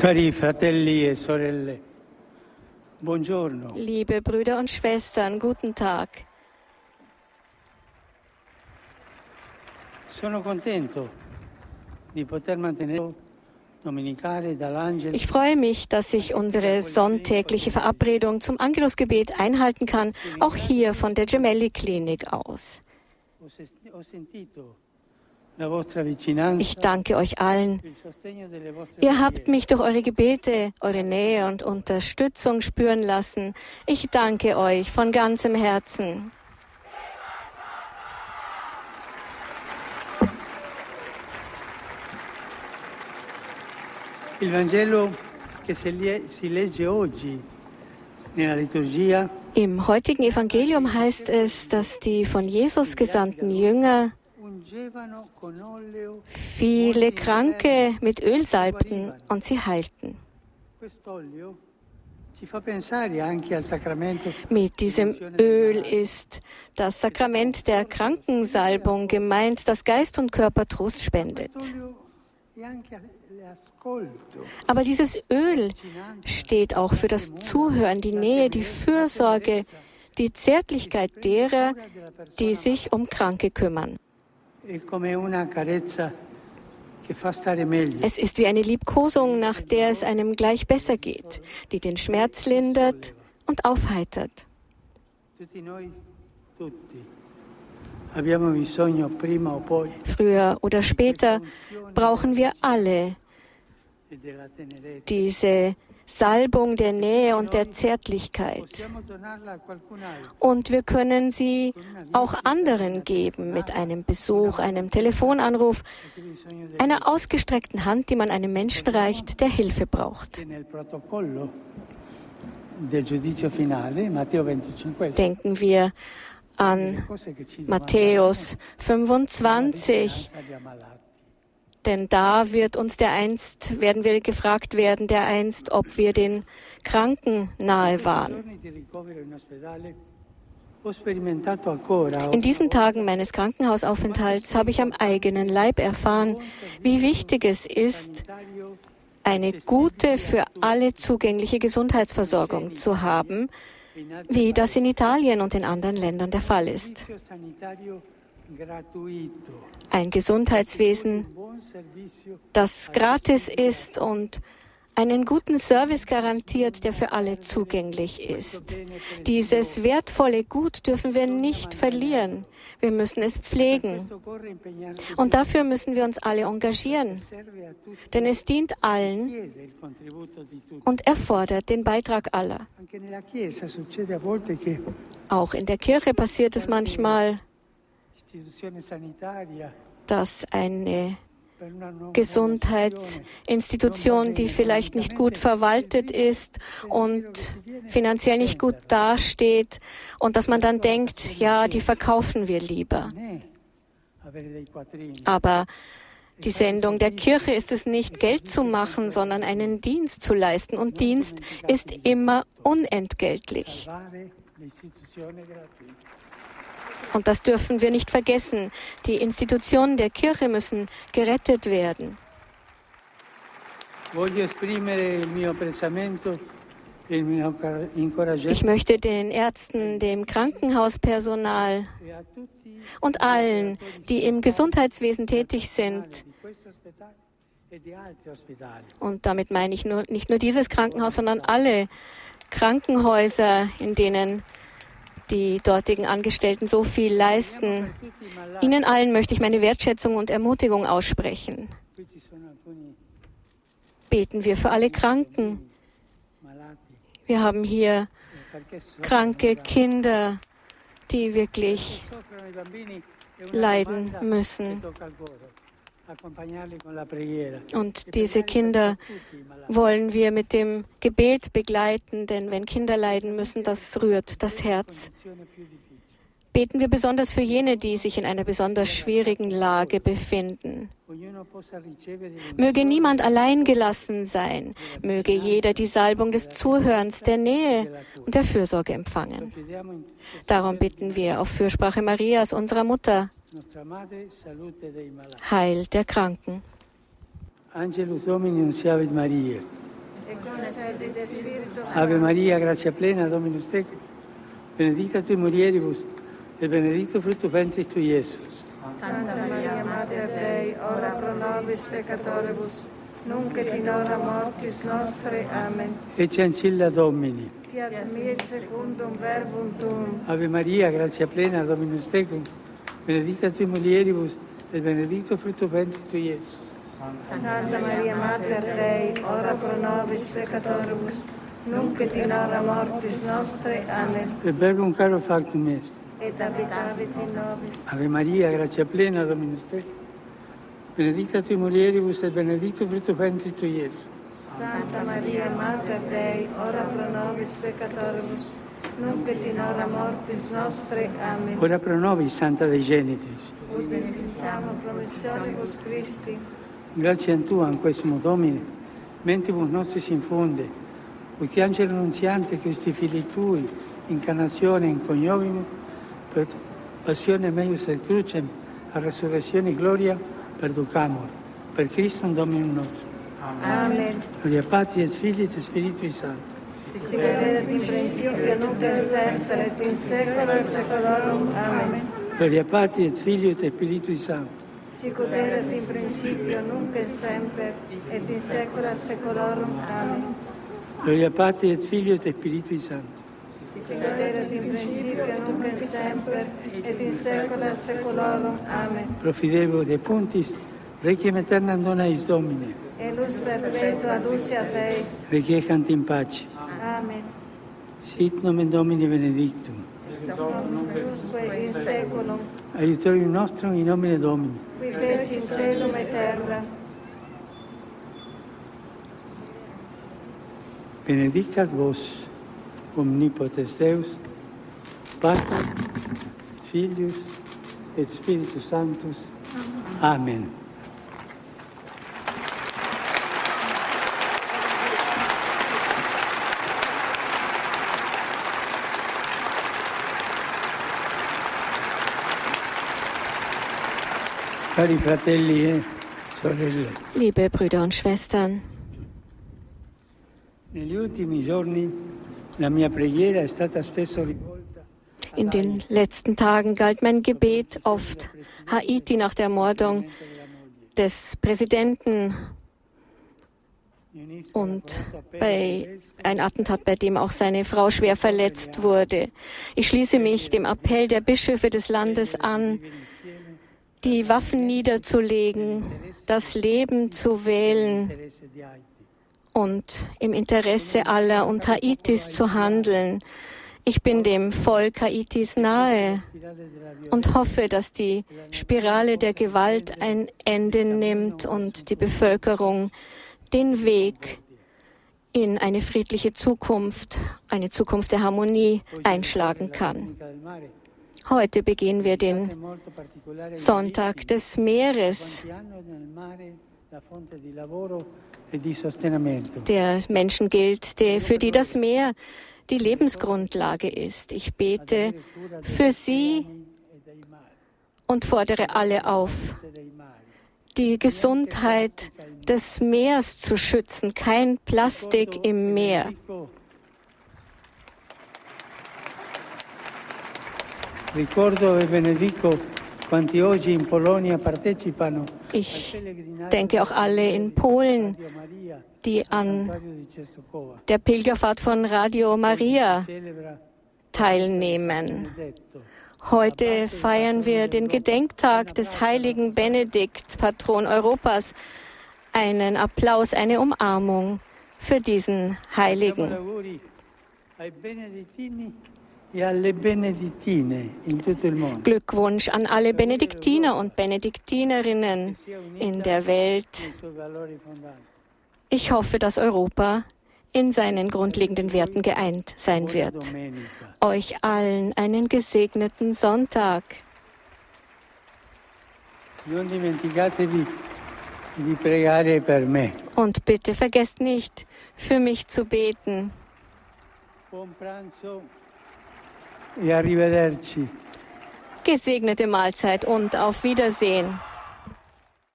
Cari fratelli e sorelle, buongiorno. Liebe Brüder und Schwestern, guten Tag. Sono contento di poter mantenere Ich freue mich, dass ich unsere sonntägliche Verabredung zum Angelusgebet einhalten kann, auch hier von der Gemelli Klinik aus. Ich danke euch allen. Ihr habt mich durch eure Gebete, eure Nähe und Unterstützung spüren lassen. Ich danke euch von ganzem Herzen. Il Vangelo che si lie- si legge oggi nella liturgia Im heutigen Evangelium heißt es, dass die von Jesus gesandten Jünger viele Kranke mit Öl salbten und sie heilten. Mit diesem Öl ist das Sakrament der Krankensalbung gemeint, das Geist und Körper Trost spendet. Aber dieses Öl steht auch für das Zuhören, die Nähe, die Fürsorge, die Zärtlichkeit derer, die sich um Kranke kümmern. Es ist wie eine Liebkosung, nach der es einem gleich besser geht, die den Schmerz lindert und aufheitert. Früher oder später brauchen wir alle e diese Salbung der Nähe und der Zärtlichkeit. Und wir können sie auch anderen geben mit einem Besuch, einem Telefonanruf, einer ausgestreckten Hand, die man einem Menschen reicht, der Hilfe braucht. che nel protocollo del giudizio finale, Matteo 25, Denken wir an Matthäus domandano, 25, denn da wird uns der einst, werden wir gefragt werden, der einst, ob wir den Kranken nahe waren. in diesen Tagen meines Krankenhausaufenthalts habe ich am eigenen Leib erfahren, wie wichtig es ist, eine gute, für alle zugängliche Gesundheitsversorgung zu haben, wie das in Italien und in anderen Ländern der Fall ist. Ein Gesundheitswesen, das gratis ist und einen guten Service garantiert, der für alle zugänglich ist. Dieses wertvolle Gut dürfen wir nicht verlieren. Wir müssen es pflegen. Und dafür müssen wir uns alle engagieren, denn es dient allen und erfordert den Beitrag aller. Auch in der Kirche passiert es manchmal, dass eine Gesundheitsinstitution, die vielleicht nicht gut verwaltet ist und finanziell nicht gut dasteht und dass man dann denkt, ja, die verkaufen wir lieber. Aber die Sendung der Kirche ist es nicht, Geld zu machen, sondern einen Dienst zu leisten. Und Dienst ist immer unentgeltlich. Und das dürfen wir nicht vergessen. Die Institutionen der Kirche müssen gerettet werden. E Ich möchte den Ärzten, dem Krankenhauspersonal e und allen, die im Gesundheitswesen tätig sind, e und damit meine ich nur, nicht nur dieses Krankenhaus, sondern alle Krankenhäuser, in denen die dortigen Angestellten so viel leisten. Ihnen allen möchte ich meine Wertschätzung und Ermutigung aussprechen. Beten wir für alle Kranken. Wir haben hier kranke Kinder, die wirklich leiden müssen. Und E diese Kinder wollen wir mit dem Gebet begleiten, denn wenn Kinder leiden müssen, das rührt das Herz. Beten wir besonders für jene, die sich in einer besonders schwierigen Lage befinden. Möge niemand allein gelassen sein. Möge jeder die Salbung des Zuhörens, der Nähe und der Fürsorge empfangen. Darum bitten wir auf Fürsprache Marias, unserer Mutter, nostra Madre, salute dei malati. Heil der Kranken. Angelus Domini, unciavit Maria. Ave Maria, grazia plena, Dominus tecum, benedicta tui mulieribus, e benedictus fructus ventris tui, Iesus. Santa Maria, Mater Dei, ora pro nobis peccatoribus, nunc et in hora mortis nostre. Amen. Ecce ancilla Domini. Fiat mi secundum verbum tuum. Ave Maria, grazia plena, Dominus tecum, benedicta tui mulieribus, et benedictus fructus ventris tui, Iesus. Santa Maria, Mater Dei, ora pro nobis peccatoribus, nunc et in hora mortis nostre. Amen. Et verbum caro factum est. Et habitavit in nobis. Ave Maria, grazia plena, Dominus tecum, benedicta tui mulieribus, et benedictus fructus ventris tui, Iesus. Santa Maria, Mater Dei, ora pro nobis peccatoribus, non petinora mortis nostre. Amen. Ora pro nobis, Santa dei Genitis. Voi benediciamo vos Christi. Grazie a Tu, Anquesimo Domine, mentibus nostri si infonde, che angelo annunziante questi figli Tui, incarnazione in cognomimo, per passione meius et crucem, a resurrezione e gloria, perducamur, per Cristo un Dominum nostro. Amen. Gloria Patria, Figli e Spirito Santo. Amen. Gloria Patri et Filii et Spiritui Sancti. Sic et in principio nunc et semper et in saecula saeculorum. Amen. Gloria Patri et Filii et Spiritui Sancti. Sic et in principio nunc et semper et in saecula saeculorum. Amen. Profidevo defuntis, requiem aeternam dona eis Domine, E luz perpetua lucia Deis. requiescant in pace. Amen. Sit nomen Domini benedictum. Et non in seculum. Aiutorium nostrum in nomine Domini. Qui feci in celum et terra. Benedicat vos, omnipotens Deus, Pater, Filius, et Spiritus Sanctus. Amen. Amen. Liebe Brüder und Schwestern, in den letzten Tagen galt mein Gebet oft Haiti nach der Ermordung des Präsidenten und bei ein Attentat, bei dem auch seine Frau schwer verletzt wurde. Ich schließe mich dem Appell der Bischöfe des Landes an, die Waffen niederzulegen, das Leben zu wählen und im Interesse aller und Haitis zu handeln. Ich bin dem Volk Haitis nahe und hoffe, dass die Spirale der Gewalt ein Ende nimmt und die Bevölkerung den Weg in eine friedliche Zukunft, eine Zukunft der Harmonie einschlagen kann. Heute begehen wir den Sonntag des Meeres, der Menschen gilt, der, für die das Meer die Lebensgrundlage ist. Ich bete für sie und fordere alle auf, die Gesundheit des Meers zu schützen, kein Plastik im Meer. Ich denke auch alle in Polen, die an der Pilgerfahrt von Radio Maria teilnehmen. Heute feiern wir den Gedenktag des heiligen Benedikt, Patron Europas. Einen Applaus, eine Umarmung für diesen Heiligen. E. Glückwunsch an alle Benediktiner und Benediktinerinnen in der Welt. Ich hoffe, dass Europa in seinen grundlegenden Werten geeint sein wird. Euch allen einen gesegneten Sonntag. Und bitte vergesst nicht, für mich zu beten. E arrivederci. Gesegnete Mahlzeit und auf Wiedersehen.